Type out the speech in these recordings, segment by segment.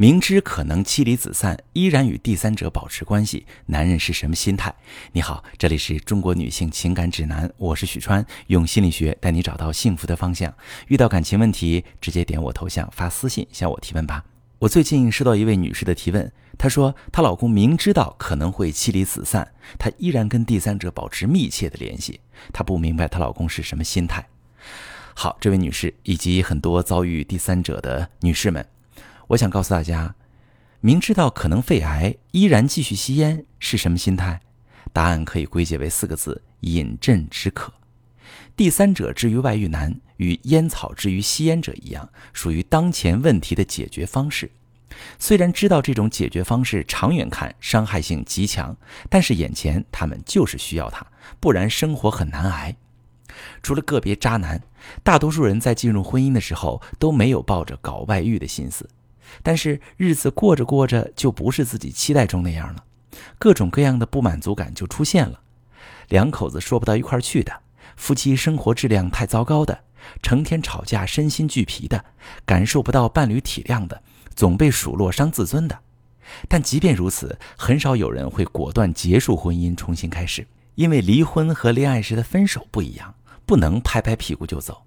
明知可能妻离子散，依然与第三者保持关系，男人是什么心态？你好，这里是中国女性情感指南，我是许川，用心理学带你找到幸福的方向。遇到感情问题，直接点我头像发私信向我提问吧。我最近收到一位女士的提问，她说她老公明知道可能会妻离子散，她依然跟第三者保持密切的联系，她不明白她老公是什么心态。好，这位女士以及很多遭遇第三者的女士们。我想告诉大家，明知道可能肺癌，依然继续吸烟是什么心态？答案可以归结为四个字：饮鸩止渴。第三者之于外遇男，与烟草之于吸烟者一样，属于当前问题的解决方式。虽然知道这种解决方式长远看伤害性极强，但是眼前他们就是需要它，不然生活很难挨。除了个别渣男，大多数人在进入婚姻的时候都没有抱着搞外遇的心思。但是日子过着过着，就不是自己期待中那样了，各种各样的不满足感就出现了。两口子说不到一块去的，夫妻生活质量太糟糕的，成天吵架身心俱疲的，感受不到伴侣体谅的，总被数落伤自尊的。但即便如此，很少有人会果断结束婚姻重新开始，因为离婚和恋爱时的分手不一样，不能拍拍屁股就走，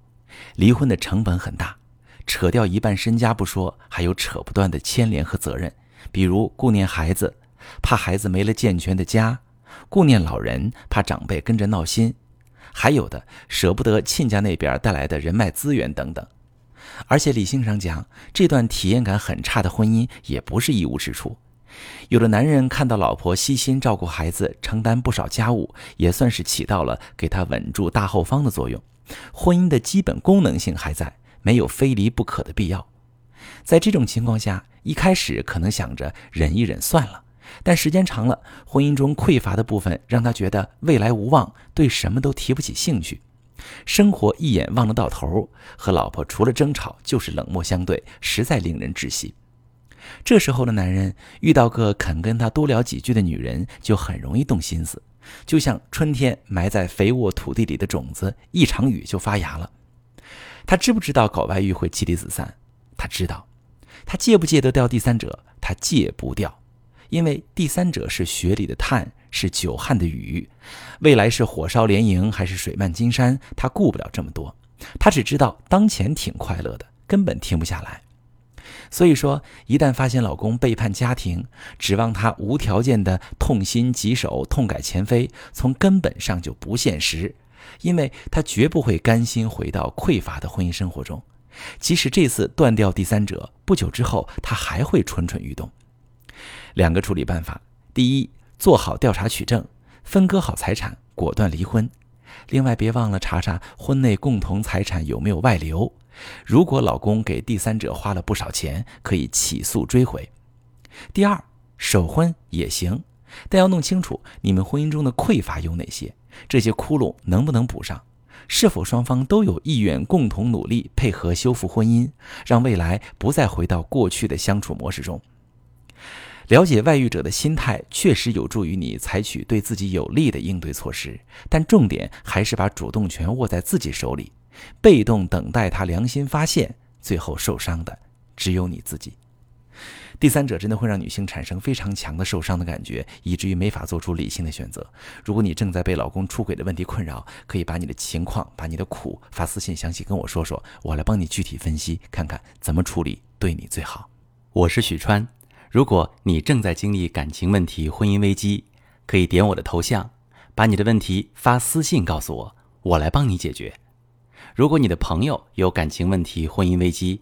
离婚的成本很大。扯掉一半身家不说，还有扯不断的牵连和责任，比如顾念孩子，怕孩子没了健全的家；顾念老人，怕长辈跟着闹心；还有的舍不得亲家那边带来的人脉资源等等。而且理性上讲，这段体验感很差的婚姻也不是一无是处。有的男人看到老婆悉心照顾孩子，承担不少家务，也算是起到了给他稳住大后方的作用，婚姻的基本功能性还在。没有非离不可的必要，在这种情况下，一开始可能想着忍一忍算了，但时间长了，婚姻中匮乏的部分让他觉得未来无望，对什么都提不起兴趣，生活一眼望得到头，和老婆除了争吵就是冷漠相对，实在令人窒息。这时候的男人遇到个肯跟他多聊几句的女人，就很容易动心思，就像春天埋在肥沃土地里的种子，一场雨就发芽了。他知不知道搞外遇会妻离子散？他知道，他戒不戒得掉第三者？他戒不掉，因为第三者是雪里的炭，是久旱的雨，未来是火烧连营还是水漫金山，他顾不了这么多，他只知道当前挺快乐的，根本停不下来。所以说，一旦发现老公背叛家庭，指望他无条件的痛心疾首、痛改前非，从根本上就不现实。因为他绝不会甘心回到匮乏的婚姻生活中，即使这次断掉第三者，不久之后他还会蠢蠢欲动。两个处理办法：第一，做好调查取证，分割好财产，果断离婚。另外，别忘了查查婚内共同财产有没有外流。如果老公给第三者花了不少钱，可以起诉追回。第二，守婚也行，但要弄清楚你们婚姻中的匮乏有哪些。这些窟窿能不能补上？是否双方都有意愿共同努力，配合修复婚姻，让未来不再回到过去的相处模式中？了解外遇者的心态，确实有助于你采取对自己有利的应对措施。但重点还是把主动权握在自己手里，被动等待他良心发现，最后受伤的只有你自己。第三者真的会让女性产生非常强的受伤的感觉，以至于没法做出理性的选择。如果你正在被老公出轨的问题困扰，可以把你的情况、把你的苦发私信详细跟我说说，我来帮你具体分析，看看怎么处理对你最好。我是许川，如果你正在经历感情问题、婚姻危机，可以点我的头像，把你的问题发私信告诉我，我来帮你解决。如果你的朋友有感情问题、婚姻危机，